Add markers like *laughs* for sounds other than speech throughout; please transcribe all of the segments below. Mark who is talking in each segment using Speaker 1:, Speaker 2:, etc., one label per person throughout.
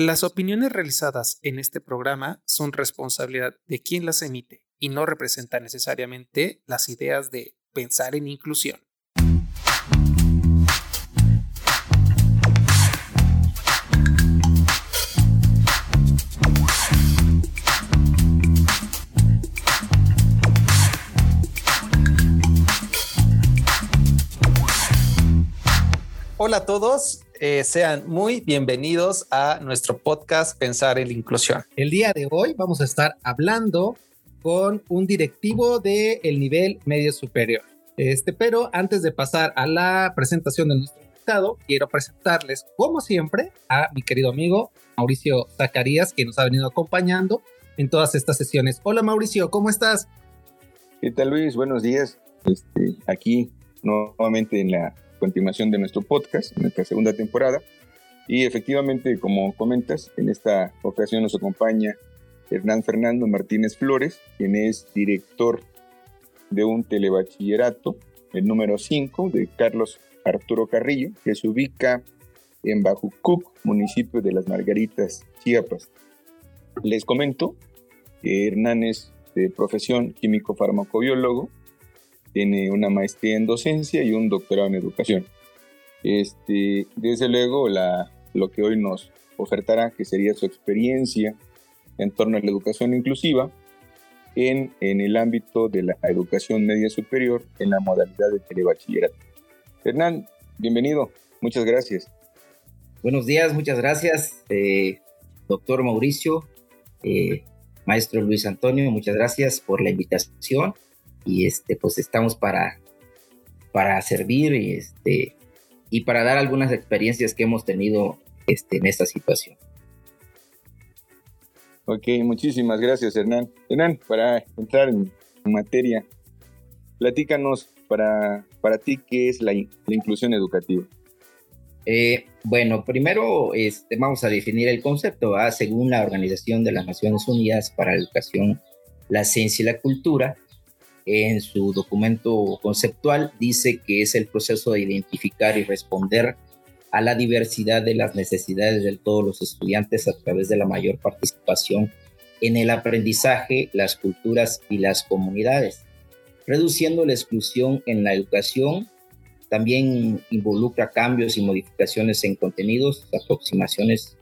Speaker 1: Las opiniones realizadas en este programa son responsabilidad de quien las emite y no representan necesariamente las ideas de pensar en inclusión. Hola a todos, eh, sean muy bienvenidos a nuestro podcast Pensar en la Inclusión.
Speaker 2: El día de hoy vamos a estar hablando con un directivo del el nivel medio superior. Este, pero antes de pasar a la presentación de nuestro invitado, quiero presentarles, como siempre, a mi querido amigo Mauricio Zacarías, que nos ha venido acompañando en todas estas sesiones. Hola Mauricio, ¿cómo estás?
Speaker 3: ¿Qué tal Luis? Buenos días. Este, aquí nuevamente en la continuación de nuestro podcast, nuestra segunda temporada. Y efectivamente, como comentas, en esta ocasión nos acompaña Hernán Fernando Martínez Flores, quien es director de un telebachillerato, el número 5 de Carlos Arturo Carrillo, que se ubica en Bajucuc, municipio de Las Margaritas, Chiapas. Les comento que Hernán es de profesión químico farmacobiólogo, tiene una maestría en docencia y un doctorado en educación. Este, desde luego, la, lo que hoy nos ofertará, que sería su experiencia en torno a la educación inclusiva en, en el ámbito de la educación media superior en la modalidad de telebachillerato. Hernán, bienvenido, muchas gracias.
Speaker 4: Buenos días, muchas gracias, eh, doctor Mauricio, eh, maestro Luis Antonio, muchas gracias por la invitación y este, pues estamos para, para servir y, este, y para dar algunas experiencias que hemos tenido este, en esta situación.
Speaker 3: Ok, muchísimas gracias Hernán. Hernán, para entrar en materia, platícanos para, para ti qué es la, la inclusión educativa.
Speaker 4: Eh, bueno, primero este, vamos a definir el concepto. Según la Organización de las Naciones Unidas para la Educación, la Ciencia y la Cultura, en su documento conceptual dice que es el proceso de identificar y responder a la diversidad de las necesidades de todos los estudiantes a través de la mayor participación en el aprendizaje, las culturas y las comunidades, reduciendo la exclusión en la educación. También involucra cambios y modificaciones en contenidos, aproximaciones,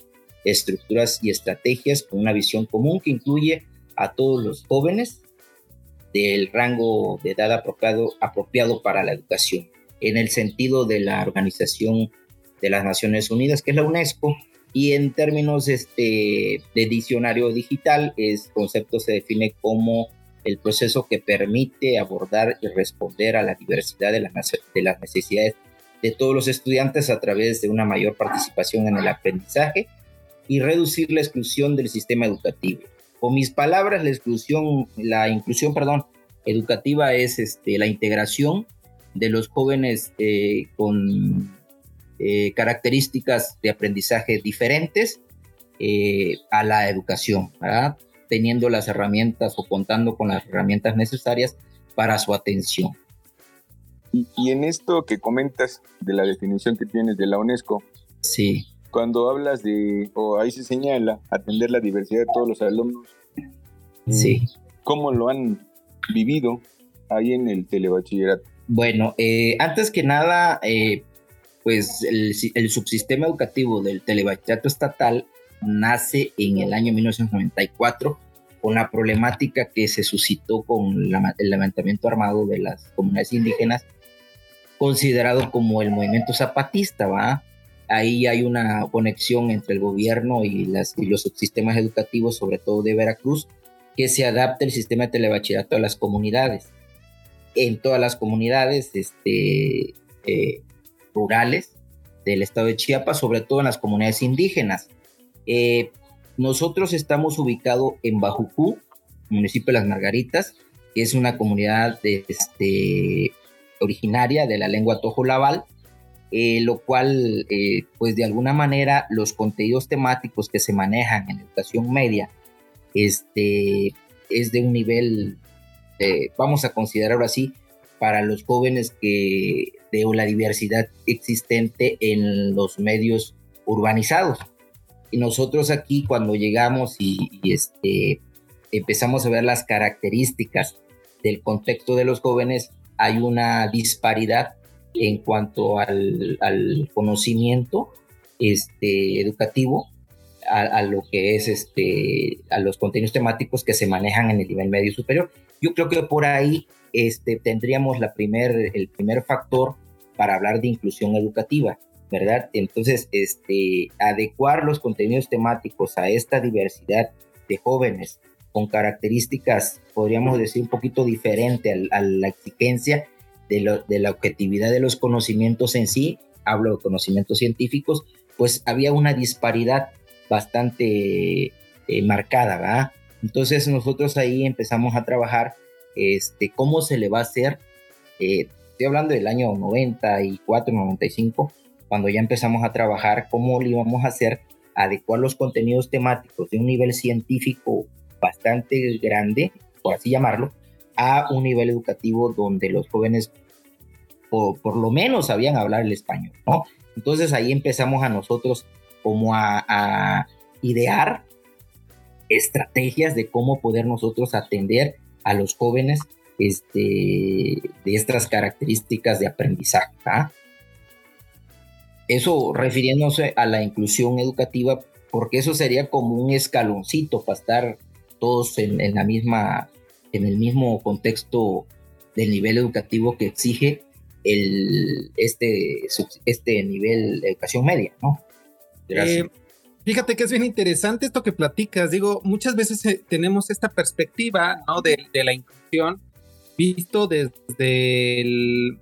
Speaker 4: estructuras y estrategias con una visión común que incluye a todos los jóvenes del rango de edad apropiado, apropiado para la educación, en el sentido de la Organización de las Naciones Unidas, que es la UNESCO, y en términos este, de diccionario digital, el concepto se define como el proceso que permite abordar y responder a la diversidad de las, de las necesidades de todos los estudiantes a través de una mayor participación en el aprendizaje y reducir la exclusión del sistema educativo. Con mis palabras, la exclusión, la inclusión, perdón, educativa es este, la integración de los jóvenes eh, con eh, características de aprendizaje diferentes eh, a la educación, teniendo las herramientas o contando con las herramientas necesarias para su atención.
Speaker 3: Y, y, en esto que comentas de la definición que tienes de la UNESCO,
Speaker 4: sí
Speaker 3: cuando hablas de, o ahí se señala, atender la diversidad de todos los alumnos.
Speaker 4: Sí.
Speaker 3: ¿Cómo lo han vivido ahí en el telebachillerato?
Speaker 4: Bueno, eh, antes que nada, eh, pues el, el, subsistema educativo del telebachillerato estatal nace en el año 1994 con la problemática que se suscitó con la, el levantamiento armado de las comunidades indígenas, considerado como el movimiento zapatista, ¿va? Ahí hay una conexión entre el gobierno y, los subsistemas educativos, sobre todo de Veracruz, que se adapte el sistema de telebachillerato a las comunidades. En todas las comunidades este, eh, rurales del estado de Chiapas, sobre todo en las comunidades indígenas. Eh, nosotros estamos ubicados en Bajucú, municipio de Las Margaritas, que es una comunidad este, originaria de la lengua tojolabal, eh, lo cual, eh, pues de alguna manera, los contenidos temáticos que se manejan en educación media este, es de un nivel, eh, vamos a considerarlo así, para los jóvenes que de la diversidad existente en los medios urbanizados. y nosotros aquí cuando llegamos y, este, empezamos a ver las características del contexto de los jóvenes, hay una disparidad en cuanto al, conocimiento este, educativo, a, lo que es este, a los contenidos temáticos que se manejan en el nivel medio superior. Yo creo que por ahí este, tendríamos la primer, el primer factor para hablar de inclusión educativa, ¿verdad? Entonces, este, adecuar los contenidos temáticos a esta diversidad de jóvenes con características, podríamos decir, un poquito diferente a, la exigencia de, la objetividad de los conocimientos en sí, hablo de conocimientos científicos, pues había una disparidad bastante eh, marcada, ¿verdad? Entonces nosotros ahí empezamos a trabajar este, cómo se le va a hacer, eh, estoy hablando del año 94, 95, cuando ya empezamos a trabajar cómo le íbamos a hacer adecuar los contenidos temáticos de un nivel científico bastante grande, por así llamarlo, a un nivel educativo donde los jóvenes por, por lo menos sabían hablar el español, ¿no? Entonces ahí empezamos a nosotros como a, a idear estrategias de cómo poder nosotros atender a los jóvenes este, de estas características de aprendizaje. ¿ah? Eso refiriéndose a la inclusión educativa, porque eso sería como un escaloncito para estar todos en, la misma, en el mismo contexto del nivel educativo que exige el, este, este nivel de educación media, ¿no?
Speaker 2: Gracias. Eh, fíjate que es bien interesante esto que platicas. Digo, muchas veces eh, tenemos esta perspectiva, ¿no? De, de la inclusión visto desde el,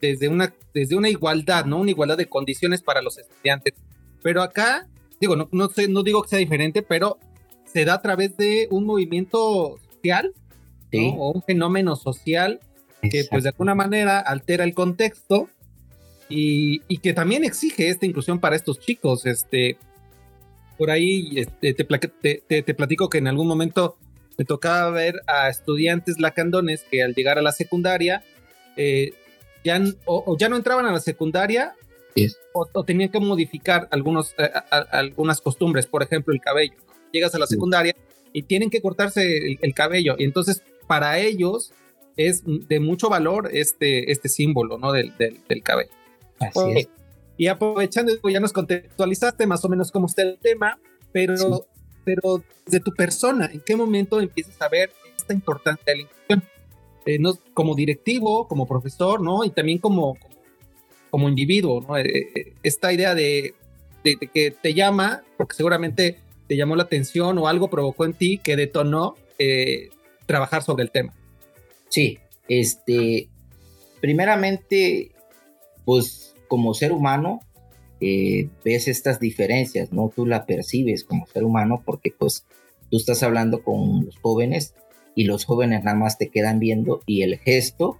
Speaker 2: desde una, desde una igualdad, ¿no? Una igualdad de condiciones para los estudiantes. Pero acá, digo, no, no, sé, no digo que sea diferente, pero se da a través de un movimiento social, O un fenómeno social que pues de alguna manera altera el contexto y, y, que también exige esta inclusión para estos chicos. Este, por ahí este, te, te, te, platico que en algún momento me tocaba ver a estudiantes lacandones que al llegar a la secundaria eh, ya, o, ya no entraban a la secundaria o, tenían que modificar algunos, eh, algunas costumbres, por ejemplo, el cabello. Llegas a la secundaria y tienen que cortarse el, cabello. Y entonces, para ellos es de mucho valor este, este símbolo ¿no? del, del, cabello. Así Y aprovechando, ya nos contextualizaste más o menos cómo está el tema, pero, pero de tu persona, ¿en qué momento empiezas a ver esta importancia de la inclusión? Eh, no, como directivo, como profesor, ¿no? Y también como, como, individuo, ¿no? Eh, eh, esta idea de, que te llama, porque seguramente te llamó la atención o algo provocó en ti que detonó trabajar sobre el tema.
Speaker 4: Sí, este, primeramente, pues como ser humano, ves estas diferencias, ¿no? Tú la percibes como ser humano porque pues tú estás hablando con los jóvenes y los jóvenes nada más te quedan viendo y el gesto,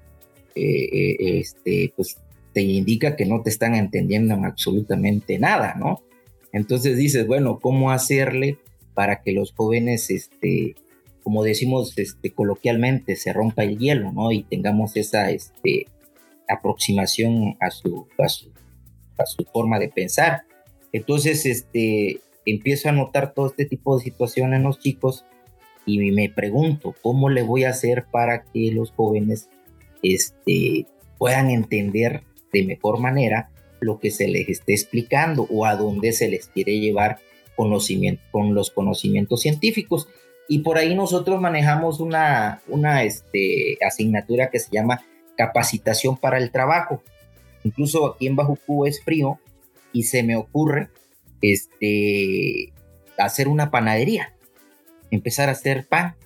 Speaker 4: eh, eh, este, pues te indica que no te están entendiendo en absolutamente nada, ¿no? Entonces dices, bueno, ¿cómo hacerle para que los jóvenes, este, como decimos este, coloquialmente, se rompa el hielo, ¿no? Y tengamos esa este, aproximación a su, a su, a su forma de pensar. Entonces, este, empiezo a notar todo este tipo de situaciones en los chicos y me pregunto cómo le voy a hacer para que los jóvenes este, puedan entender de mejor manera lo que se les esté explicando o a dónde se les quiere llevar con los conocimientos científicos. Y por ahí nosotros manejamos una, una este, asignatura que se llama capacitación para el trabajo. Incluso aquí en Bajucú es frío y se me ocurre este, hacer una panadería empezar a hacer pan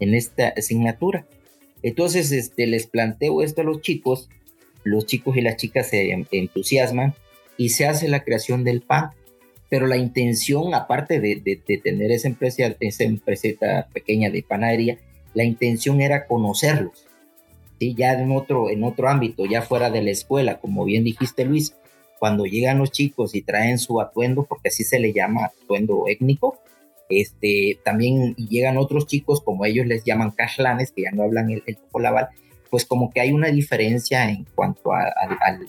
Speaker 4: en esta asignatura. Entonces este, les planteo esto a los chicos, los chicos y las chicas se entusiasman y se hace la creación del pan. Pero la intención, aparte de, tener esa empresa, esa empresa pequeña de panadería, la intención era conocerlos. ¿sí? Ya en otro, en otro ámbito, ya fuera de la escuela, como bien dijiste Luis, cuando llegan los chicos y traen su atuendo, porque así se le llama atuendo étnico, este, también llegan otros chicos, como ellos les llaman cashlanes, que ya no hablan el, el pues como que hay una diferencia en cuanto a,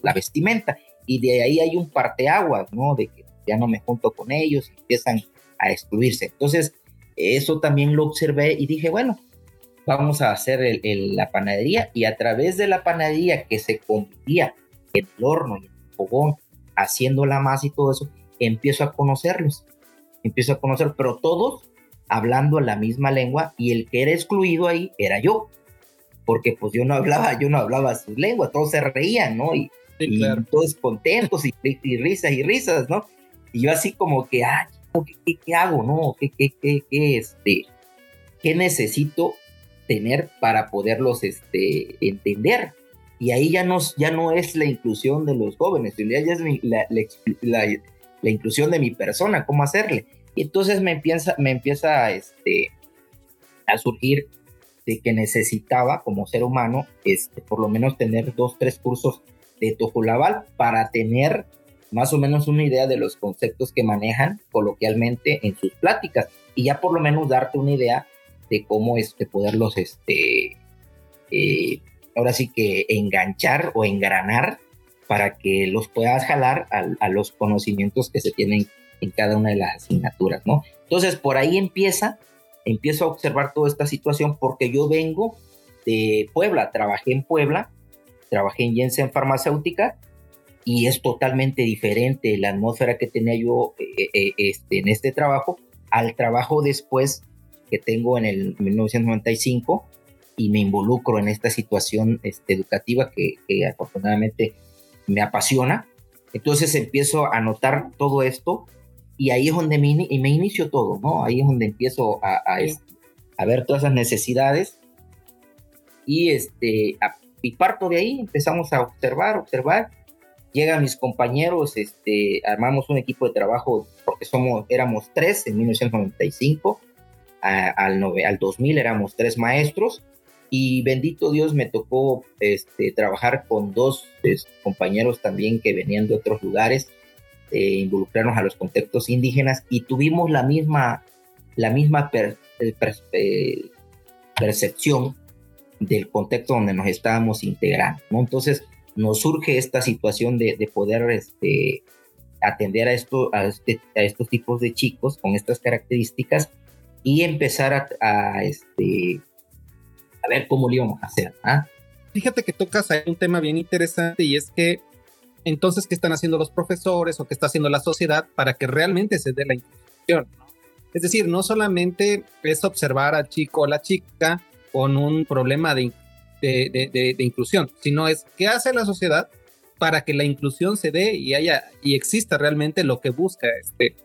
Speaker 4: la vestimenta. Y de ahí hay un parteaguas, ¿no? De que ya no me junto con ellos, y empiezan a excluirse. Entonces, eso también lo observé y dije, bueno, vamos a hacer la panadería y a través de la panadería que se convertía en el horno y en el fogón, haciendo la masa y todo eso, empiezo a conocerlos, empiezo a conocer, pero todos hablando la misma lengua y el que era excluido ahí era yo, porque pues yo no hablaba, yo no hablaba su lengua, todos se reían, ¿no? Y, todos contentos y, risas y risas, ¿no? Y yo así como que, ah, ¿qué, hago, no? ¿Qué, qué, qué, qué, este, necesito tener para poderlos este, entender? Y ahí ya no, ya no es la inclusión de los jóvenes, ya es la, la, la, inclusión de mi persona, cómo hacerle. Y entonces me empieza, me empieza este, a surgir de que necesitaba como ser humano, este, por lo menos tener dos, tres cursos de Tojolabal para tener más o menos una idea de los conceptos que manejan coloquialmente en sus pláticas y ya por lo menos darte una idea de cómo este, poderlos, este, eh, ahora sí que enganchar o engranar para que los puedas jalar a, los conocimientos que se tienen en cada una de las asignaturas, ¿no? Entonces por ahí empieza, empiezo a observar toda esta situación porque yo vengo de Puebla, trabajé en Puebla, trabajé en Jensen Farmacéutica y es totalmente diferente la atmósfera que tenía yo eh, eh, este, en este trabajo al trabajo después que tengo en el 1995 y me involucro en esta situación este, educativa que, afortunadamente me apasiona. Entonces empiezo a notar todo esto y ahí es donde me, me inicio todo, ¿no? Ahí es donde empiezo a, a, ver todas esas necesidades y, este, y parto de ahí, empezamos a observar, observar llegan mis compañeros, este, armamos un equipo de trabajo porque somos, éramos tres en 1995, al, al 2000 éramos tres maestros y bendito Dios me tocó este, trabajar con dos compañeros también que venían de otros lugares, eh, involucrarnos a los contextos indígenas y tuvimos la misma, la misma eh, eh, percepción del contexto donde nos estábamos integrando. ¿no? Entonces, nos surge esta situación de, poder este, atender a, esto, este, a, estos tipos de chicos con estas características y empezar a, este, a ver cómo lo íbamos a hacer. ¿ah?
Speaker 2: Fíjate que tocas ahí un tema bien interesante y es que entonces, ¿qué están haciendo los profesores o qué está haciendo la sociedad para que realmente se dé la inclusión? Es decir, no solamente es observar al chico o la chica con un problema de de, inclusión, sino es qué hace la sociedad para que la inclusión se dé y haya y exista realmente lo que busca este,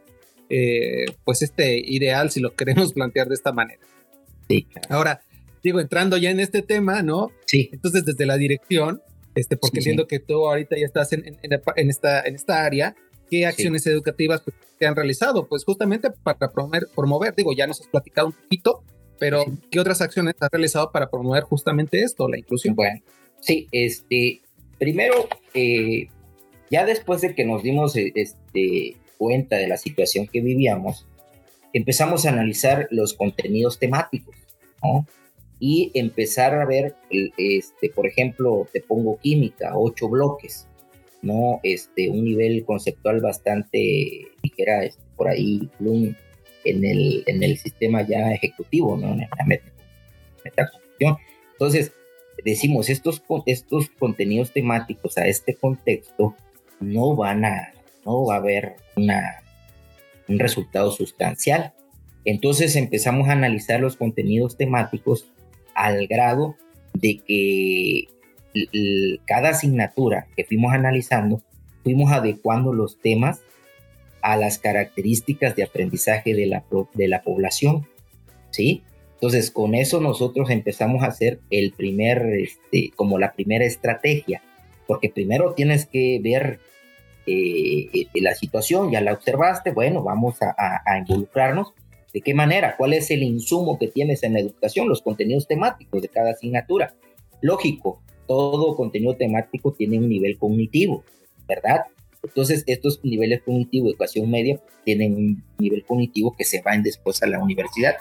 Speaker 2: eh, pues este ideal, si lo *laughs* queremos plantear de esta manera.
Speaker 4: Sí.
Speaker 2: Ahora, digo, entrando ya en este tema, ¿no?
Speaker 4: Sí.
Speaker 2: Entonces, desde la dirección, este, porque siento que tú ahorita ya estás en, en, esta, en esta área, ¿qué acciones educativas pues, te han realizado? Pues justamente para promover, promover, digo, ya nos has platicado un poquito, pero, ¿qué otras acciones has realizado para promover justamente esto, la inclusión?
Speaker 4: Bueno, sí, este, primero, eh, ya después de que nos dimos eh, este, cuenta de la situación que vivíamos, empezamos a analizar los contenidos temáticos, ¿no? Y empezar a ver, este, por ejemplo, te pongo química, ocho bloques, ¿no? Este, un nivel conceptual bastante, dijera, este, por ahí, Bloom en el, en el sistema ya ejecutivo, ¿no? En la meta, Entonces, decimos, estos, estos contenidos temáticos a este contexto no van a, no va a haber una, un resultado sustancial. Entonces empezamos a analizar los contenidos temáticos al grado de que cada asignatura que fuimos analizando, fuimos adecuando los temas a las características de aprendizaje de la, de la población, ¿sí? Entonces, con eso nosotros empezamos a hacer el primer, este, como la primera estrategia, porque primero tienes que ver eh, eh, la situación, ya la observaste, bueno, vamos a, a, involucrarnos. ¿De qué manera? ¿Cuál es el insumo que tienes en la educación? Los contenidos temáticos de cada asignatura. Lógico, todo contenido temático tiene un nivel cognitivo, ¿verdad? Entonces, estos niveles cognitivos educación media tienen un nivel cognitivo que se van después a la universidad.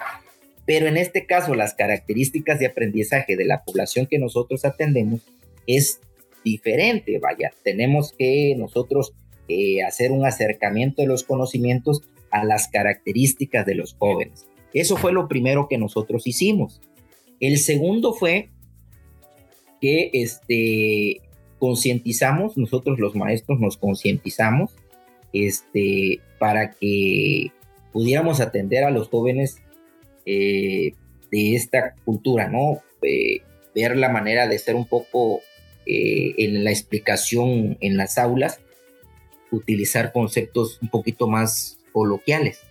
Speaker 4: Pero en este caso, las características de aprendizaje de la población que nosotros atendemos es diferente. Vaya, tenemos que nosotros eh, hacer un acercamiento de los conocimientos a las características de los jóvenes. Eso fue lo primero que nosotros hicimos. El segundo fue que este, concientizamos, nosotros los maestros nos concientizamos este, para que pudiéramos atender a los jóvenes eh, de esta cultura, ¿no? Eh, ver la manera de ser un poco eh, en la explicación en las aulas, utilizar conceptos un poquito más coloquiales,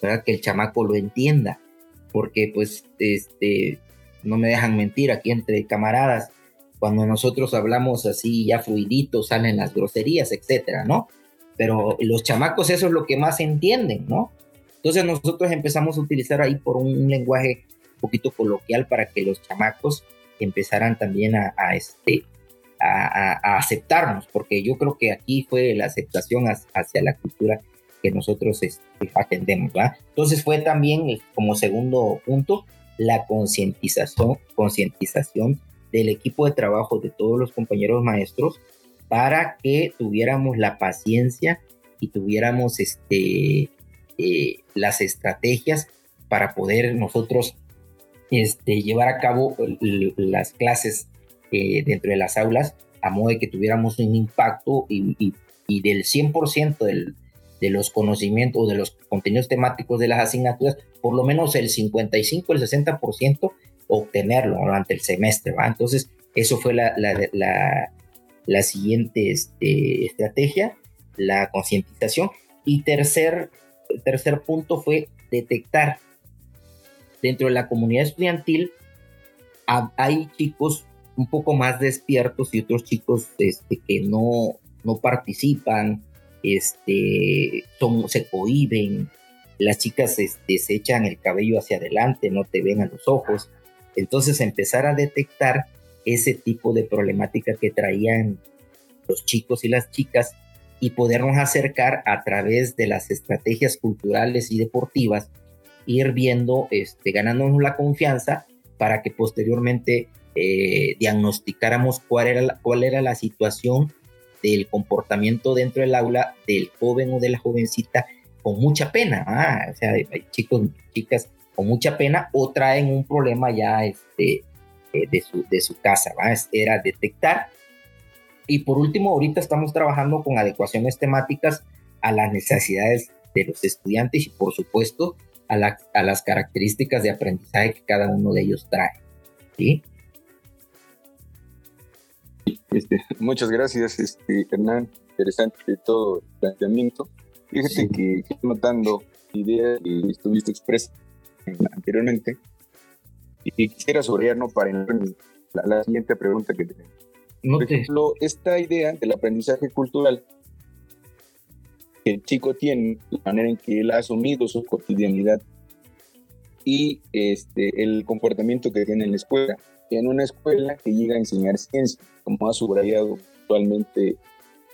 Speaker 4: para que el chamaco lo entienda, porque pues este, no me dejan mentir aquí entre camaradas, cuando nosotros hablamos así ya fluidito, salen las groserías, etcétera, ¿no? Pero los chamacos eso es lo que más entienden, ¿no? Entonces nosotros empezamos a utilizar ahí por un, lenguaje un poquito coloquial para que los chamacos empezaran también a, este, a, aceptarnos, porque yo creo que aquí fue la aceptación hacia la cultura que nosotros este, atendemos, ¿verdad? Entonces fue también como segundo punto la concientización, concientización del equipo de trabajo de todos los compañeros maestros para que tuviéramos la paciencia y tuviéramos este, eh, las estrategias para poder nosotros este, llevar a cabo las clases eh, dentro de las aulas a modo de que tuviéramos un impacto y, y, del 100% del, de los conocimientos o de los contenidos temáticos de las asignaturas, por lo menos el 55, el 60% obtenerlo durante el semestre, ¿va? Entonces, eso fue la, la, la, siguiente este, estrategia, la concientización. Y tercer, tercer punto fue detectar dentro de la comunidad estudiantil hay chicos un poco más despiertos y otros chicos este, que no, no participan, este, son, se cohiben, las chicas este, se echan el cabello hacia adelante, no te ven a los ojos. Entonces empezar a detectar ese tipo de problemática que traían los chicos y las chicas y podernos acercar a través de las estrategias culturales y deportivas, ir viendo, este, ganándonos la confianza para que posteriormente eh, diagnosticáramos cuál era, la, situación del comportamiento dentro del aula del joven o de la jovencita con mucha pena. Ah, o sea, hay chicos, chicas con mucha pena o traen un problema ya este, eh, de, su, de su casa. Era detectar. Y por último, ahorita estamos trabajando con adecuaciones temáticas a las necesidades de los estudiantes y por supuesto a, a las características de aprendizaje que cada uno de ellos trae. ¿sí?
Speaker 3: Este, muchas gracias, este, Hernán. Interesante todo el planteamiento. Fíjate que estoy notando ideas que estuviste expresando anteriormente y quisiera no para la, la, siguiente pregunta que tenemos. Por ejemplo, esta idea del aprendizaje cultural que el chico tiene, la manera en que él ha asumido su cotidianidad y este, el comportamiento que tiene en la escuela. En una escuela que llega a enseñar ciencia, como ha subrayado actualmente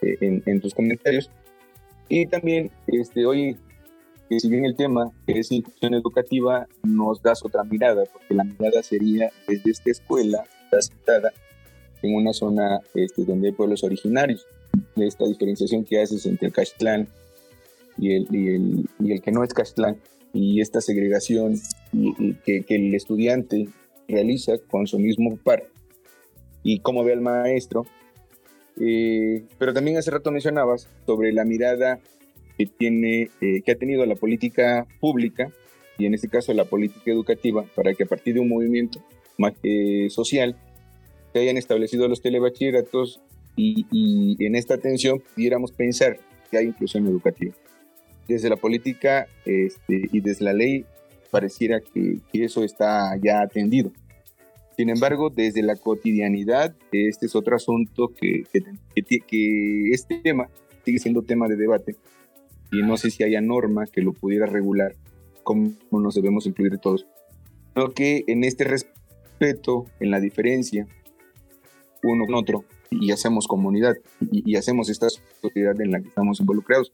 Speaker 3: eh, en, en, tus comentarios. Y también este, hoy que si bien el tema es inclusión educativa, nos das otra mirada, porque la mirada sería desde esta escuela, está sentada en una zona este, donde hay pueblos originarios, de esta diferenciación que haces entre el Caxtlán y el, y el, y el que no es Caxtlán, y esta segregación y, que, que, el estudiante realiza con su mismo par, y cómo ve al maestro. Eh, pero también hace rato mencionabas sobre la mirada que, tiene, eh, que ha tenido la política pública y en este caso la política educativa para que a partir de un movimiento eh, social se hayan establecido los telebachilleratos y, y, en esta atención pudiéramos pensar que hay inclusión educativa. Desde la política este, y desde la ley pareciera que, que, eso está ya atendido. Sin embargo, desde la cotidianidad, este es otro asunto que, que, que este tema sigue siendo tema de debate y no sé si haya norma que lo pudiera regular, cómo nos debemos incluir todos. Creo que en este respeto, en la diferencia, uno con otro, y hacemos comunidad, y, hacemos esta sociedad en la que estamos involucrados.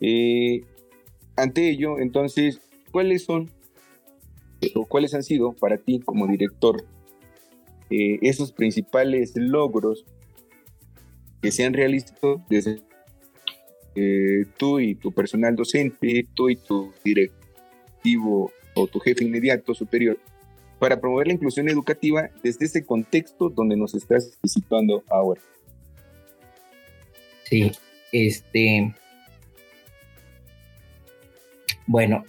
Speaker 3: Eh, ante ello, entonces, ¿cuáles son o cuáles han sido para ti como director eh, esos principales logros que se han realizado desde eh, tú y tu personal docente, tú y tu directivo o tu jefe inmediato superior para promover la inclusión educativa desde ese contexto donde nos estás visitando ahora?
Speaker 4: Sí, este, bueno,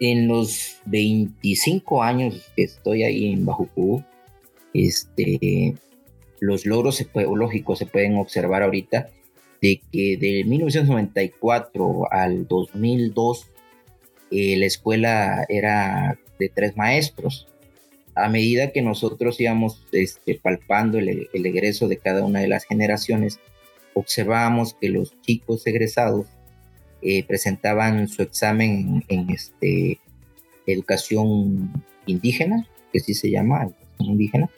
Speaker 4: en los 25 años que estoy ahí en Bajucú, este, los logros lógicos se pueden observar ahorita de que de 1994 al 2002 eh, la escuela era de tres maestros. A medida que nosotros íbamos este, palpando el, egreso de cada una de las generaciones, observábamos que los chicos egresados eh, presentaban su examen en, este, educación indígena, que sí se llama, educación indígena,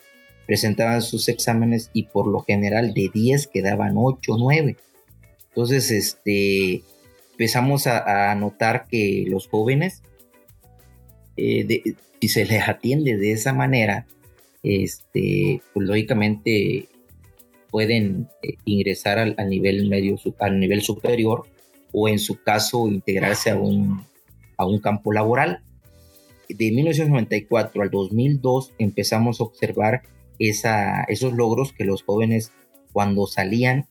Speaker 4: presentaban sus exámenes y por lo general de 10 quedaban 8 o 9. Entonces, este, empezamos a, notar que los jóvenes, eh, si se les atiende de esa manera, este, pues lógicamente pueden eh, ingresar al, nivel medio, al nivel superior o en su caso integrarse a un, a un campo laboral. De 1994 al 2002 empezamos a observar esa, esos logros que los jóvenes cuando salían,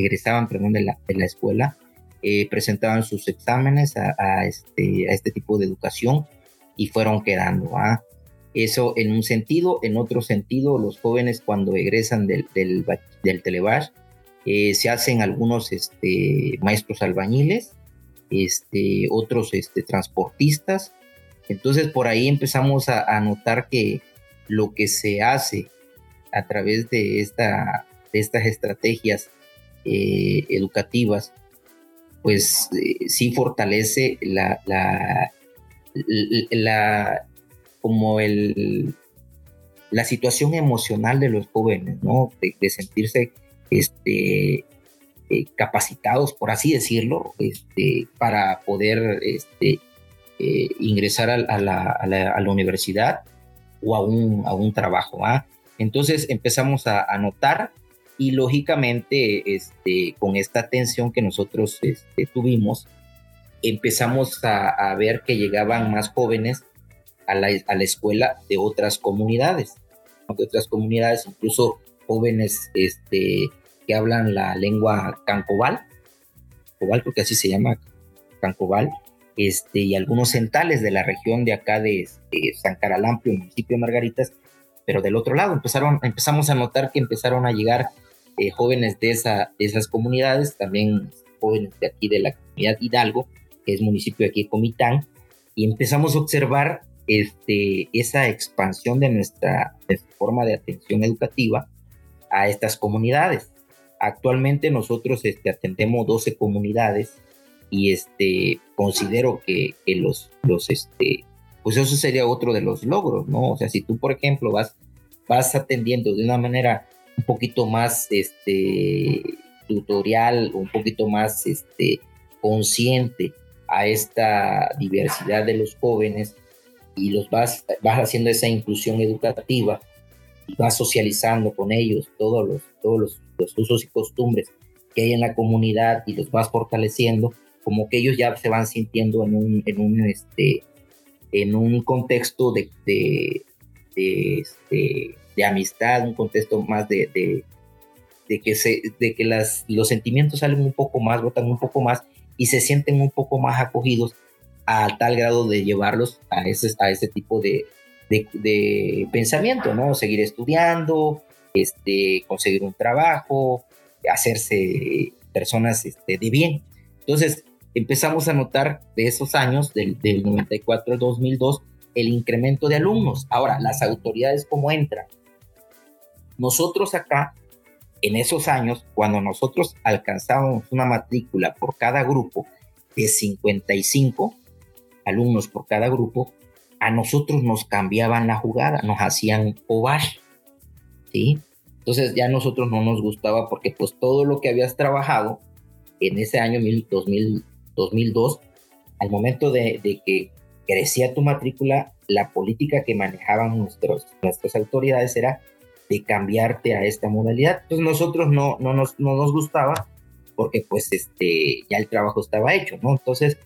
Speaker 4: egresaban perdón, de, la, de la escuela, eh, presentaban sus exámenes a, este, a este tipo de educación y fueron quedando. ¿ah? Eso en un sentido, en otro sentido, los jóvenes cuando egresan del, del, del eh, se hacen algunos este, maestros albañiles, este, otros este, transportistas. Entonces por ahí empezamos a, notar que lo que se hace a través de, esta, de estas estrategias eh, educativas, pues eh, sí fortalece la, la, la, como el, la situación emocional de los jóvenes, ¿no? de sentirse este, eh, capacitados, por así decirlo, este, para poder este, ingresar a, la, universidad o a un, a un trabajo. ¿ah? Entonces empezamos a, notar y lógicamente este, con esta atención que nosotros este, tuvimos, empezamos a, ver que llegaban más jóvenes a la, a la escuela de otras comunidades, de otras comunidades, incluso jóvenes este, que hablan la lengua cancobal, cobal porque así se llama, cancobal, este, y algunos centales de la región de acá de, San Caralampio, municipio de Margaritas, pero del otro lado empezaron, empezamos a notar que empezaron a llegar eh, jóvenes de, esa, de esas comunidades, también jóvenes de aquí de la comunidad Hidalgo, que es municipio de aquí Comitán, y empezamos a observar este, esa expansión de nuestra, de nuestra forma de atención educativa a estas comunidades. Actualmente nosotros este, atendemos 12 comunidades y este, considero que, los, los, este, pues eso sería otro de los logros, ¿no? O sea, si tú, por ejemplo, vas, vas atendiendo de una manera un poquito más, este, tutorial, un poquito más, este, consciente a esta diversidad de los jóvenes y los vas, vas haciendo esa inclusión educativa y vas socializando con ellos todos los, todos los usos y costumbres que hay en la comunidad y los vas fortaleciendo, como que ellos ya se van sintiendo en un, en un, este, en un contexto de, de, de, este, amistad, un contexto más de, de, que, se, de que las, los sentimientos salen un poco más, votan un poco más y se sienten un poco más acogidos a tal grado de llevarlos a ese, a ese tipo de, de, pensamiento, ¿no? Seguir estudiando, este, conseguir un trabajo, hacerse personas este, de bien. Entonces, empezamos a notar de esos años, del, 94 al 2002, el incremento de alumnos. Ahora, las autoridades, ¿cómo entran? Nosotros acá, en esos años, cuando nosotros alcanzábamos una matrícula por cada grupo de 55 alumnos por cada grupo, a nosotros nos cambiaban la jugada, nos hacían ovar. ¿sí? Entonces ya a nosotros no nos gustaba porque pues todo lo que habías trabajado en ese año 2000, 2002, al momento de, que crecía tu matrícula, la política que manejaban nuestros, nuestras autoridades era de cambiarte a esta modalidad. Entonces nosotros no, no, nos, no nos gustaba porque pues este, ya el trabajo estaba hecho, ¿no? Entonces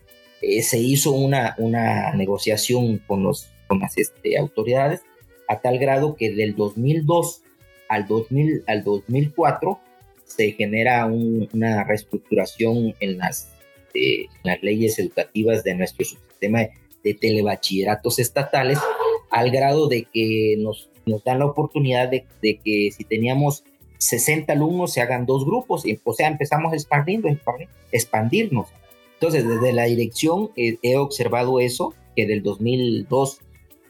Speaker 4: eh, se hizo una, una negociación con, los, con las este, autoridades a tal grado que del 2002 al, 2000, al 2004 se genera una reestructuración en las, eh, las leyes educativas de nuestro sistema de telebachilleratos estatales, al grado de que nos, nos dan la oportunidad de, de, que si teníamos 60 alumnos se hagan dos grupos, o sea, empezamos a expandirnos, expandirnos. Entonces, desde la dirección eh, he observado eso, que del 2002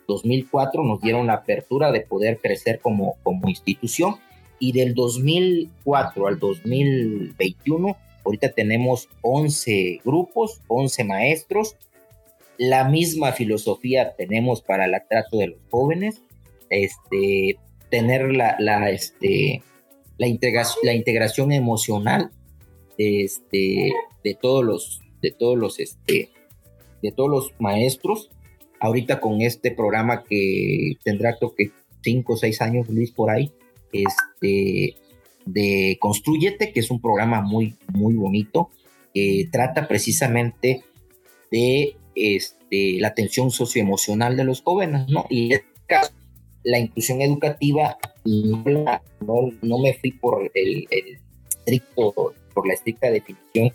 Speaker 4: 2004 nos dieron la apertura de poder crecer como, como institución. Y del 2004 al 2021 ahorita tenemos 11 grupos, 11 maestros, la misma filosofía tenemos para el trato de los jóvenes, este, tener la, la, este, la, integración, la integración emocional este, de todos los, de todos los, este, de todos los maestros ahorita con este programa que tendrá creo que cinco o seis años, Luis, por ahí, este, de Construyete, que es un programa muy, muy bonito, que trata precisamente de este, la atención socioemocional de los jóvenes, ¿no? Y en este caso, la inclusión educativa, no, no, me fui por el, estricto, por la estricta definición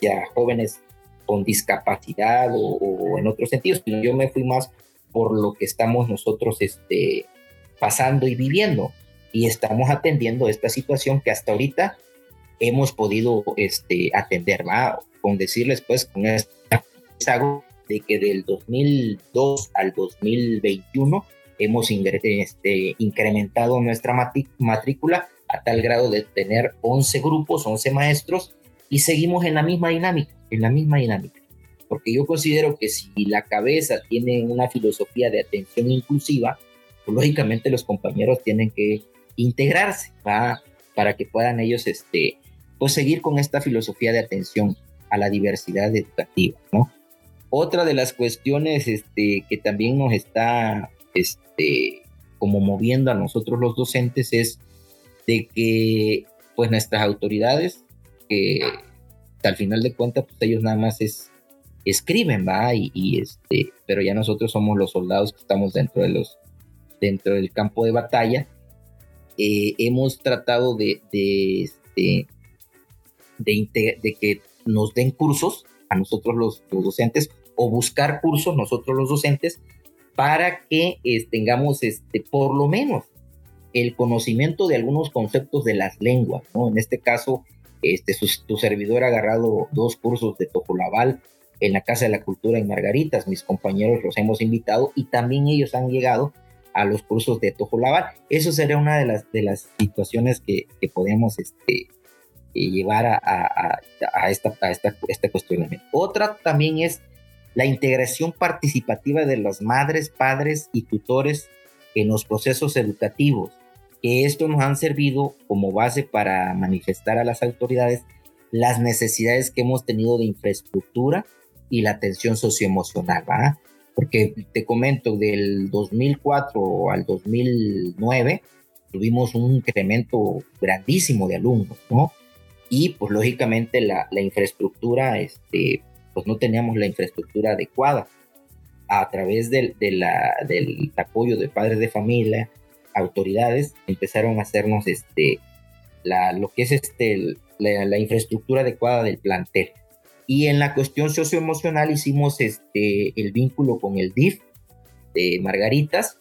Speaker 4: ya jóvenes con discapacidad o, en otros sentidos, pero yo me fui más por lo que estamos nosotros este, pasando y viviendo y estamos atendiendo esta situación que hasta ahorita hemos podido este, atender. Con decirles pues con esta de que del 2002 al 2021 hemos este, incrementado nuestra matrícula a tal grado de tener 11 grupos, 11 maestros y seguimos en la misma dinámica en la misma dinámica. Porque yo considero que si la cabeza tiene una filosofía de atención inclusiva, pues lógicamente los compañeros tienen que integrarse para que puedan ellos este, pues seguir con esta filosofía de atención a la diversidad educativa. ¿no? Otra de las cuestiones este, que también nos está este, como moviendo a nosotros los docentes es de que pues nuestras autoridades que al final de cuentas, pues ellos nada más es, escriben, ¿va? Y, este, pero ya nosotros somos los soldados que estamos dentro de los, dentro del campo de batalla. Eh, hemos tratado de, de, este, de, que nos den cursos a nosotros los, docentes o buscar cursos nosotros los docentes para que eh, tengamos este, por lo menos el conocimiento de algunos conceptos de las lenguas, ¿no? En este caso, este, su, servidor ha agarrado dos cursos de Tojolabal en la Casa de la Cultura en Margaritas. Mis compañeros los hemos invitado y también ellos han llegado a los cursos de Tojolabal. Eso sería una de las, de las situaciones que, que podemos este, eh, llevar a, a, a, esta, a esta, este cuestionamiento. Otra también es la integración participativa de las madres, padres y tutores en los procesos educativos que esto nos han servido como base para manifestar a las autoridades las necesidades que hemos tenido de infraestructura y la atención socioemocional, ¿va? Porque te comento, del 2004 al 2009 tuvimos un incremento grandísimo de alumnos, ¿no? Y pues lógicamente la, la infraestructura, este, pues no teníamos la infraestructura adecuada. A través del, del apoyo de padres de familia, autoridades empezaron a hacernos este, la, lo que es este, la, infraestructura adecuada del plantel. Y en la cuestión socioemocional hicimos este, el vínculo con el DIF de Margaritas,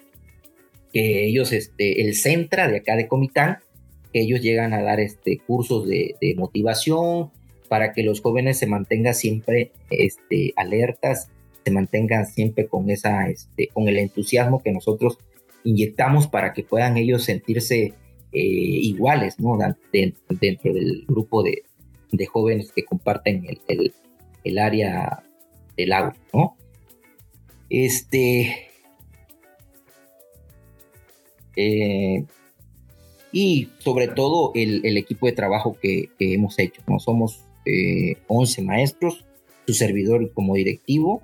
Speaker 4: que ellos, este, el Centra de acá de Comitán, que ellos llegan a dar este, cursos de, de motivación para que los jóvenes se mantengan siempre este, alertas, se mantengan siempre con, esa, este, con el entusiasmo que nosotros inyectamos para que puedan ellos sentirse eh, iguales, ¿no? Dentro, del grupo de, jóvenes que comparten el, área del agua, ¿no? Este. Eh, y sobre todo el, equipo de trabajo que, hemos hecho, ¿no? Somos 11 eh, maestros, su servidor como directivo,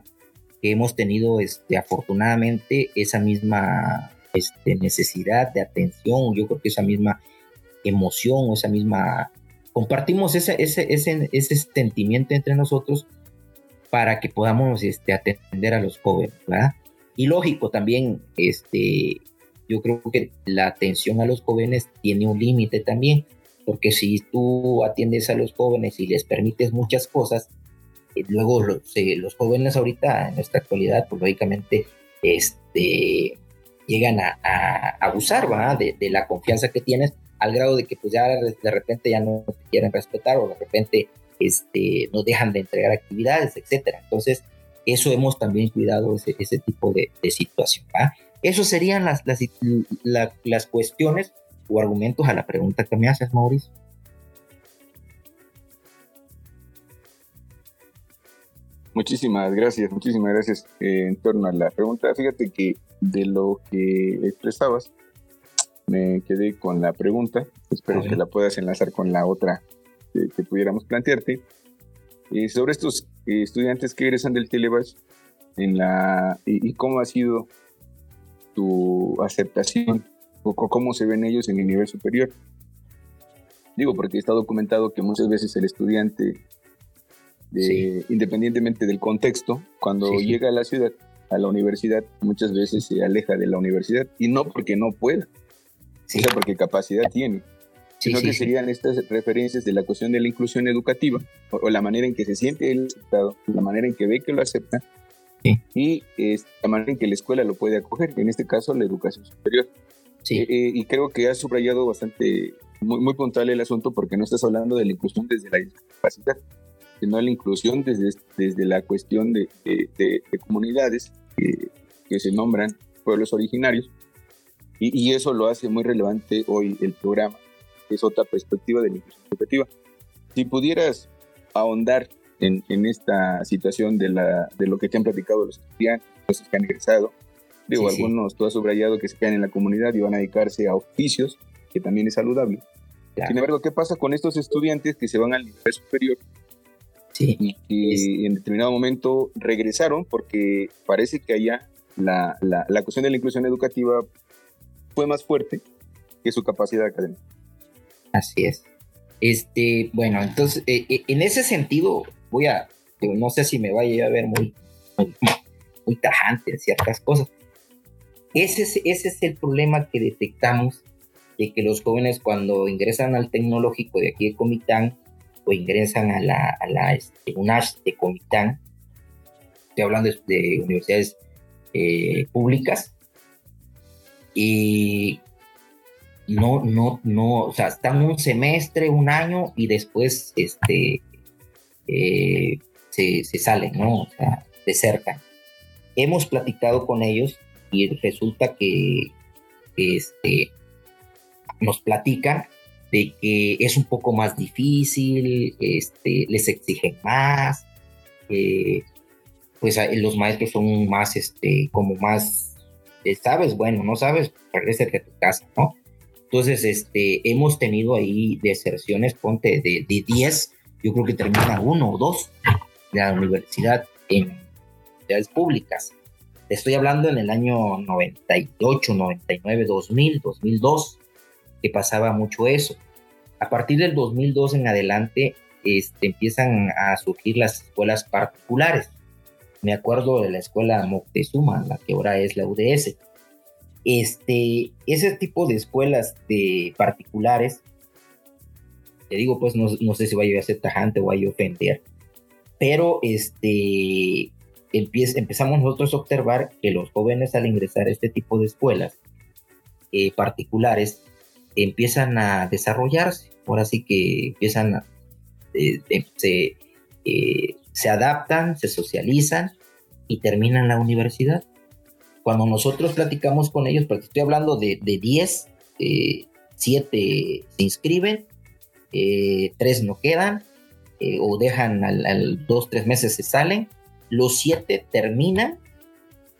Speaker 4: que hemos tenido este, afortunadamente esa misma este, necesidad de atención, yo creo que esa misma emoción esa misma compartimos ese, ese, ese, ese sentimiento entre nosotros para que podamos este, atender a los jóvenes, ¿verdad? Y lógico también, este, yo creo que la atención a los jóvenes tiene un límite también, porque si tú atiendes a los jóvenes y les permites muchas cosas, eh, luego los, jóvenes ahorita, en nuestra actualidad, pues lógicamente, este, llegan a, abusar. De, la confianza que tienes al grado de que pues ya de repente ya no te quieren respetar o de repente este, no dejan de entregar actividades, etcétera. Entonces, eso hemos también cuidado ese, tipo de, de situación. ¿va? Serían las cuestiones o argumentos a la pregunta que me haces, Mauricio.
Speaker 3: Muchísimas gracias, muchísimas gracias eh, en torno a la pregunta. Fíjate que de lo que expresabas, me quedé con la pregunta. Espero que la puedas enlazar con la otra que, pudiéramos plantearte. Eh, sobre estos eh, estudiantes que egresan del Telebach en la, y, cómo ha sido tu aceptación o cómo se ven ellos en el nivel superior. Digo, porque está documentado que muchas veces el estudiante independientemente del contexto, cuando llega a la ciudad, a la universidad, muchas veces se aleja de la universidad y no porque no pueda, sino porque capacidad tiene. Sino que serían estas referencias de la cuestión de la inclusión educativa o, la manera en que se siente el aceptado, la manera en que ve que lo acepta y es la manera en que la escuela lo puede acoger, en este caso la educación superior. Eh, eh, y creo que has subrayado bastante, muy, muy puntual el asunto porque no estás hablando de la inclusión desde la discapacidad, sino la inclusión desde, desde la cuestión de, de, comunidades que, se nombran pueblos originarios. Y, y, eso lo hace muy relevante hoy el programa, que es otra perspectiva de la inclusión educativa. Si pudieras ahondar en, en, esta situación de, la, de lo que te han platicado los estudiantes, los que han egresado, digo, algunos tú has subrayado que se quedan en la comunidad y van a dedicarse a oficios, que también es saludable. Sin embargo, ¿qué pasa con estos estudiantes que se van al nivel superior y que en determinado momento regresaron porque parece que allá la, la, la, cuestión de la inclusión educativa fue más fuerte que su capacidad académica.
Speaker 4: Así es. Este, bueno, entonces, eh, eh, en ese sentido, voy a, no sé si me vaya a ver muy, muy, tajante en ciertas cosas. Ese es, ese es el problema que detectamos de que los jóvenes cuando ingresan al tecnológico de aquí de Comitán o ingresan a la, a este, UNASH de Comitán, estoy hablando de, universidades eh, públicas, y no, no, no, o sea, están un semestre, un año y después este, eh, se, se, salen, ¿no? O sea, desertan. Hemos platicado con ellos y resulta que este, nos platican de que es un poco más difícil, este, les exigen más, pues los maestros son más, este, como más, eh, sabes, bueno, no sabes, regresa a tu casa, ¿no? Entonces, este, hemos tenido ahí deserciones, ponte, de 10, yo creo que termina uno o dos de la universidad en universidades públicas. Estoy hablando en el año 98, 99, 2000, 2002 que pasaba mucho eso. A partir del 2002 en adelante este, empiezan a surgir las escuelas particulares. Me acuerdo de la escuela Moctezuma, la que ahora es la UDS. Este, ese tipo de escuelas de particulares, te digo, pues no, no sé si vaya a ser tajante o vaya a ofender, pero este, empezamos nosotros a observar que los jóvenes al ingresar a este tipo de escuelas eh, particulares empiezan a desarrollarse, ahora sí que empiezan a, eh, se, eh, se adaptan, se socializan y terminan la universidad. Cuando nosotros platicamos con ellos, porque estoy hablando de, de 10, 7 se inscriben, 3 eh, no quedan, o dejan al, al, dos, tres meses se salen, los 7 terminan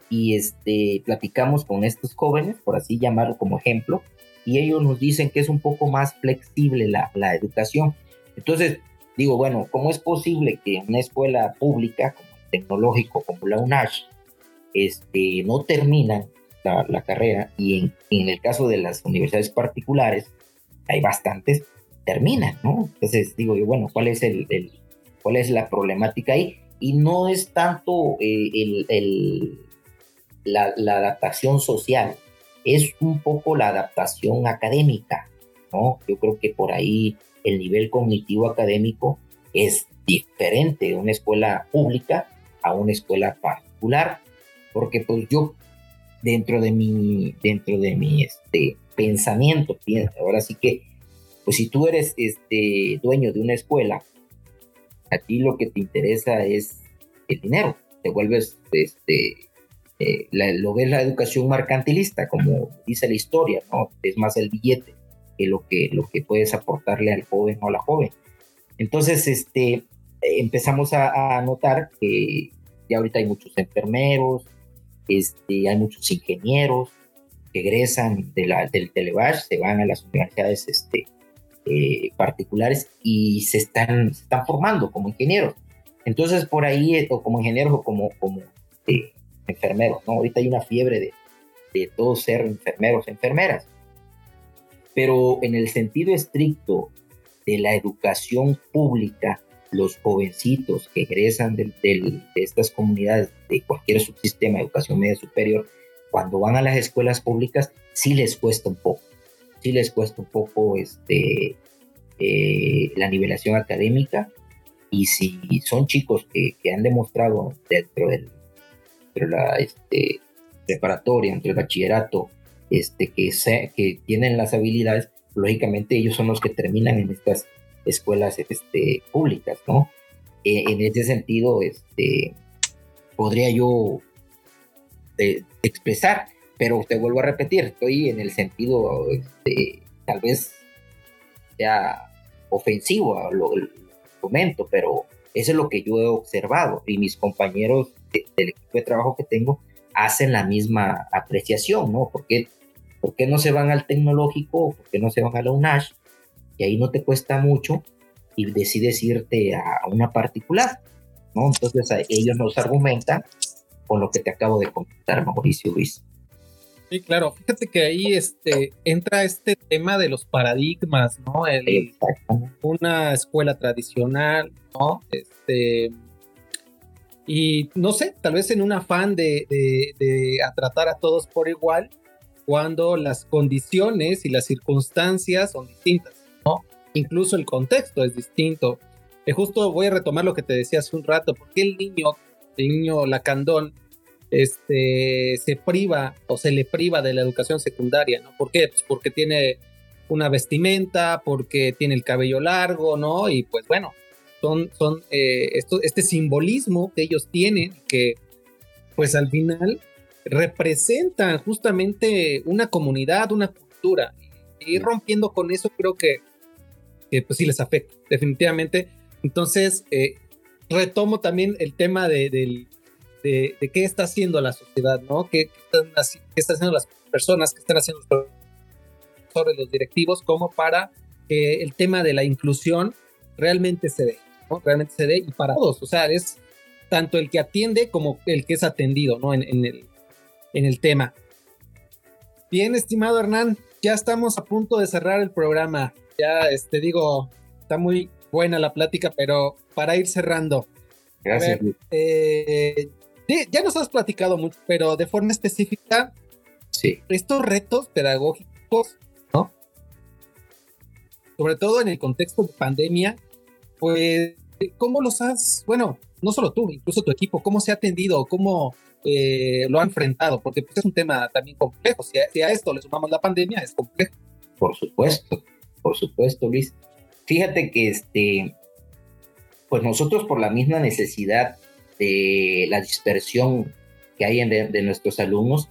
Speaker 4: y este, platicamos con estos jóvenes, por así llamarlo como ejemplo, y ellos nos dicen que es un poco más flexible la, la educación. Entonces, digo, bueno, ¿cómo es posible que una escuela pública, como el tecnológico, como la UNASH, este, no terminan la, carrera y en, el caso de las universidades particulares, hay bastantes, terminan, ¿no? Entonces digo yo, bueno, ¿cuál es, el, cuál es la problemática ahí? Y no es tanto eh, el, la, adaptación social, es un poco la adaptación académica, ¿no? Yo creo que por ahí el nivel cognitivo académico es diferente de una escuela pública a una escuela particular, porque pues yo dentro de mi, dentro de mi este, pensamiento, ahora sí que, pues si tú eres este, dueño de una escuela, a ti lo que te interesa es el dinero, te vuelves, este, eh, lo ves la educación mercantilista, como dice la historia, ¿no? Es más el billete que lo que, lo que puedes aportarle al joven o a la joven. Entonces, este, empezamos a, a notar que ya ahorita hay muchos enfermeros, este, hay muchos ingenieros que egresan de la, del Televash, se van a las universidades este, eh, particulares y se están, están formando como ingenieros. Entonces, por ahí, eh, o como ingenieros o como, como eh, enfermeros, ¿no? Ahorita hay una fiebre de, de todos ser enfermeros, enfermeras. Pero en el sentido estricto de la educación pública, los jovencitos que egresan de, estas comunidades de cualquier subsistema de educación media superior, cuando van a las escuelas públicas, sí les cuesta un poco, sí les cuesta un poco este, eh, la nivelación académica y si son chicos que, han demostrado dentro de la este, preparatoria, entre el bachillerato, este, que, que tienen las habilidades, lógicamente ellos son los que terminan en estas escuelas este, públicas, ¿no? Eh, en ese sentido, este, podría yo eh, expresar, pero te vuelvo a repetir, estoy en el sentido, este, tal vez sea ofensivo, lo, comento, pero eso es lo que yo he observado y mis compañeros del equipo de trabajo que tengo hacen la misma apreciación, ¿no? ¿Por qué, ¿Por qué no se van al tecnológico? ¿Por qué no se van a la UNASH? y ahí no te cuesta mucho y decides irte a, una particular, ¿no? Entonces ellos nos argumentan con lo que te acabo de comentar, Mauricio Luis.
Speaker 2: Sí, claro. Fíjate que ahí este, entra este tema de los paradigmas, ¿no? El, una escuela tradicional, ¿no? Este, y no sé, tal vez en un afán de, de, de tratar a todos por igual, cuando las condiciones y las circunstancias son distintas. Incluso el contexto es distinto. Eh, justo voy a retomar lo que te decía hace un rato, porque el niño, el niño lacandón, este, se priva o se le priva de la educación secundaria, ¿no? ¿Por qué? Pues porque tiene una vestimenta, porque tiene el cabello largo, ¿no? Y pues bueno, son, son eh, esto, este simbolismo que ellos tienen, que pues al final representan justamente una comunidad, una cultura. Y ir rompiendo con eso creo que pues sí les afecta, definitivamente. Entonces, eh, retomo también el tema de, de, qué está haciendo la sociedad, ¿no? ¿Qué, están, haciendo las personas, qué están haciendo sobre los directivos, como para que el tema de la inclusión realmente se dé, ¿no? Realmente se dé y para todos, o sea, es tanto el que atiende como el que es atendido, ¿no? En, en, el, en el tema. Bien, estimado Hernán, ya estamos a punto de cerrar el programa ya, este, digo, está muy buena la plática, pero para ir cerrando.
Speaker 4: Gracias.
Speaker 2: Eh, ya nos has platicado mucho, pero de forma específica,
Speaker 4: sí.
Speaker 2: estos retos pedagógicos, ¿no? Sobre todo en el contexto de pandemia, pues, ¿cómo los has, bueno, no solo tú, incluso tu equipo, cómo se ha atendido, cómo eh, lo ha enfrentado? Porque pues, es un tema también complejo. si a esto le sumamos la pandemia, es complejo.
Speaker 4: Por supuesto por supuesto, Luis. Fíjate que este, pues nosotros por la misma necesidad de la dispersión que hay en de, nuestros alumnos,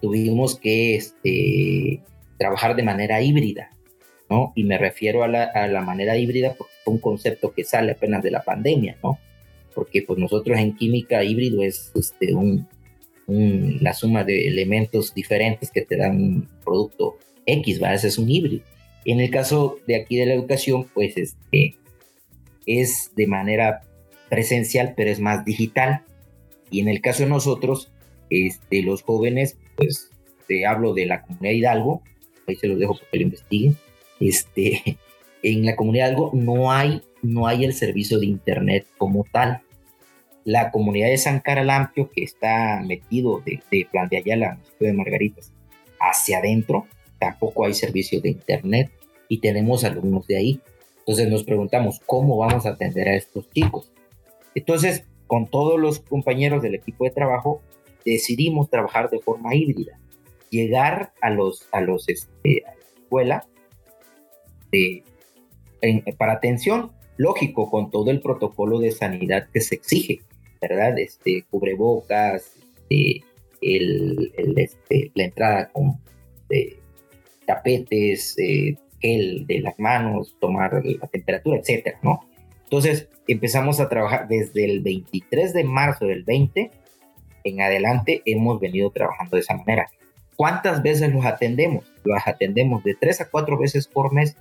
Speaker 4: tuvimos que este, trabajar de manera híbrida, ¿no? Y me refiero a la, a la manera híbrida porque fue un concepto que sale apenas de la pandemia, ¿no? Porque pues nosotros en química híbrido es este, un, la suma de elementos diferentes que te dan un producto X, ¿va? Ese es un híbrido. En el caso de aquí de la educación, pues este, es de manera presencial, pero es más digital. Y en el caso de nosotros, este, los jóvenes, pues te hablo de la comunidad Hidalgo, ahí se los dejo para que lo investiguen, este, *laughs* en la comunidad algo no hay, no hay el servicio de internet como tal. La comunidad de San Caralampio, que está metido de, Plan de Ayala, de Margaritas, hacia adentro, tampoco hay servicio de internet y tenemos alumnos de ahí. Entonces nos preguntamos, ¿cómo vamos a atender a estos chicos? Entonces, con todos los compañeros del equipo de trabajo, decidimos trabajar de forma híbrida. Llegar a los, a los, este, a la escuela de, para atención, lógico, con todo el protocolo de sanidad que se exige, ¿verdad? Este, cubrebocas, este, el, este, la entrada con tapetes, eh, gel de las manos, tomar la temperatura, etcétera, ¿no? Entonces empezamos a trabajar desde el 23 de marzo del 20 en adelante, hemos venido trabajando de esa manera. ¿Cuántas veces los atendemos? Los atendemos de tres a cuatro veces por mes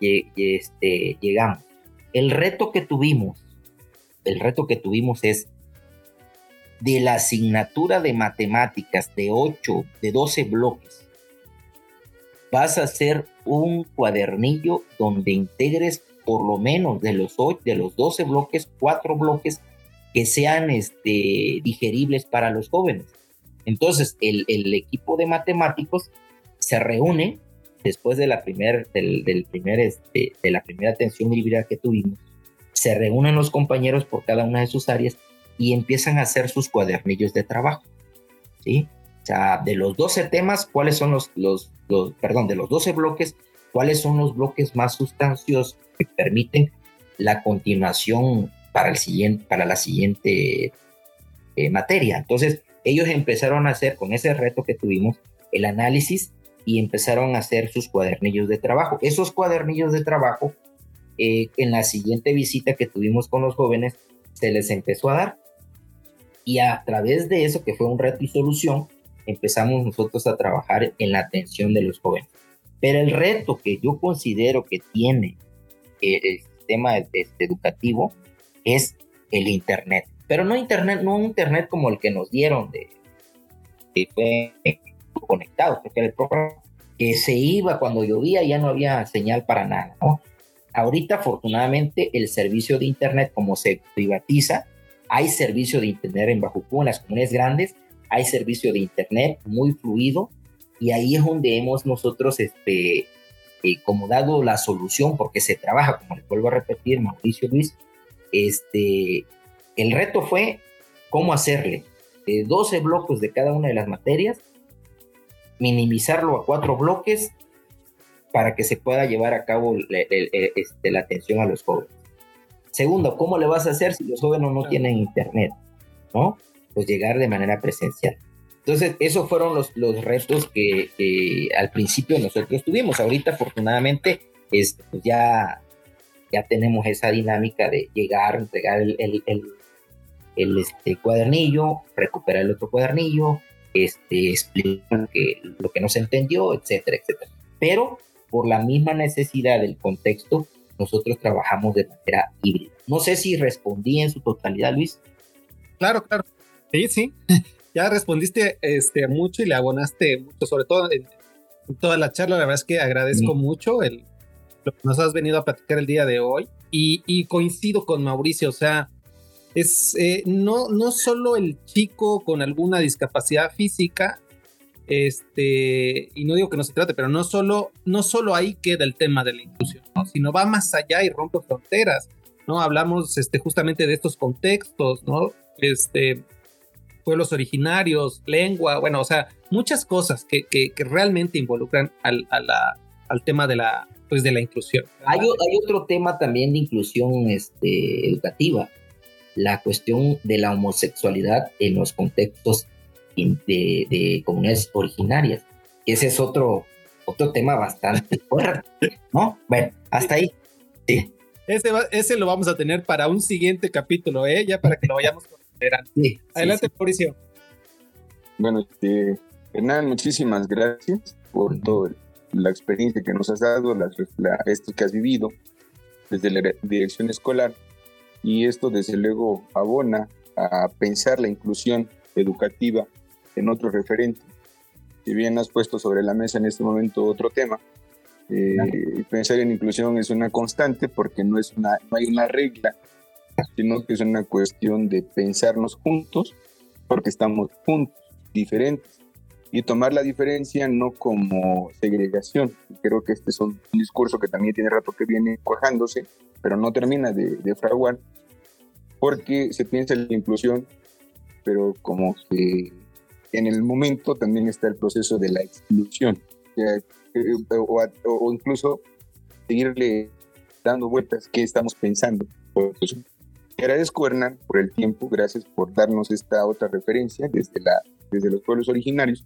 Speaker 4: y, este, llegamos. El reto que tuvimos, el reto que tuvimos es de la asignatura de matemáticas de 8, de 12 bloques, vas a hacer un cuadernillo donde integres por lo menos de los, de los 12 bloques, 4 bloques que sean este, digeribles para los jóvenes. Entonces, el, equipo de matemáticos se reúne después de la, primer, del, primer, este, de la primera atención híbrida que tuvimos, se reúnen los compañeros por cada una de sus áreas y empiezan a hacer sus cuadernillos de trabajo. ¿sí? O sea, de los 12 temas, ¿cuáles son los, los, perdón, de los 12 bloques, cuáles son los bloques más sustanciosos que permiten la continuación para, el siguiente, para la siguiente eh, materia? Entonces, ellos empezaron a hacer, con ese reto que tuvimos, el análisis y empezaron a hacer sus cuadernillos de trabajo. Esos cuadernillos de trabajo, eh, en la siguiente visita que tuvimos con los jóvenes, se les empezó a dar. Y a través de eso, que fue un reto y solución, empezamos nosotros a trabajar en la atención de los jóvenes. Pero el reto que yo considero que tiene el sistema este, educativo es el Internet. Pero no Internet, no un Internet como el que nos dieron de que fue conectado, porque el programa que se iba cuando llovía ya no había señal para nada. Ahorita, afortunadamente, el servicio de Internet, como se privatiza, hay servicio de Internet en Bajucú, en las comunidades grandes, hay servicio de internet muy fluido y ahí es donde hemos nosotros este, eh, como dado la solución porque se trabaja, como le vuelvo a repetir, Mauricio Luis, este, el reto fue cómo hacerle de 12 bloques de cada una de las materias, minimizarlo a cuatro bloques para que se pueda llevar a cabo este, la atención a los jóvenes. Segundo, ¿cómo le vas a hacer si los jóvenes no tienen internet? ¿No? pues llegar de manera presencial. Entonces, esos fueron los, los retos que, al principio nosotros tuvimos. Ahorita, afortunadamente, pues ya, ya tenemos esa dinámica de llegar, entregar el, el, este, cuadernillo, recuperar el otro cuadernillo, este, explicar que, lo que no se entendió, etcétera, etcétera. Pero por la misma necesidad del contexto, nosotros trabajamos de manera híbrida. No sé si respondí en su totalidad, Luis.
Speaker 2: Claro, claro. Sí, sí. *laughs* Ya respondiste este, mucho y le abonaste mucho, sobre todo en, toda la charla. La verdad es que agradezco mucho el, lo que nos has venido a platicar el día de hoy. Y, coincido con Mauricio, o sea, es eh, no, no solo el chico con alguna discapacidad física, este, y no digo que no se trate, pero no solo, no solo ahí queda el tema de la inclusión, sino va más allá y rompe fronteras, ¿no? Hablamos este, justamente de estos contextos, ¿no? Este, pueblos originarios, lengua, bueno, o sea, muchas cosas que, que, realmente involucran al, a la, al tema de la, pues de la inclusión.
Speaker 4: Hay, hay, otro tema también de inclusión este, educativa, la cuestión de la homosexualidad en los contextos de, de comunidades originarias. Ese es otro, otro tema bastante *laughs* fuerte, ¿no? Bueno, hasta ahí. Sí.
Speaker 2: Ese, ese lo vamos a tener para un siguiente capítulo, ¿eh? Ya para que lo vayamos Adelante, Mauricio.
Speaker 3: Bueno, este, Hernán, muchísimas gracias por toda la experiencia que nos has dado, la, esto que has vivido desde la dirección escolar. Y esto, desde luego, abona a pensar la inclusión educativa en otro referente. Si bien has puesto sobre la mesa en este momento otro tema, Eh, pensar en inclusión es una constante porque no, es una, no hay una regla, sino que es una cuestión de pensarnos juntos porque estamos juntos, diferentes, y tomar la diferencia no como segregación. Creo que este es un, discurso que también tiene rato que viene cuajándose, pero no termina de, de fraguar, porque se piensa en la inclusión, pero como que en el momento también está el proceso de la exclusión, eh, o, incluso seguirle dando vueltas qué estamos pensando. Pues, agradezco, Hernán, por el tiempo, gracias por darnos esta otra referencia desde, la, desde los pueblos originarios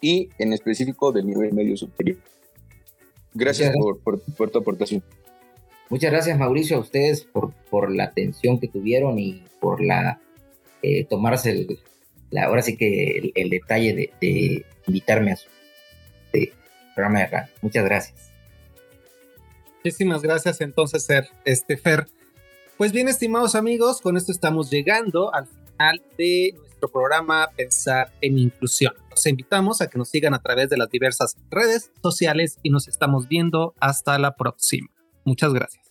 Speaker 3: y en específico del nivel medio superior. Gracias por, por, tu aportación.
Speaker 4: Muchas gracias, Mauricio, a ustedes por, por la atención que tuvieron y por la eh, tomarse el, ahora sí que el, detalle de, invitarme a su programa de radio. Muchas gracias.
Speaker 2: Muchísimas gracias entonces, Ser, este Fer. Pues bien, estimados amigos, con esto estamos llegando al final de nuestro programa Pensar en Inclusión. Los invitamos a que nos sigan a través de las diversas redes sociales y nos estamos viendo hasta la próxima. Muchas gracias.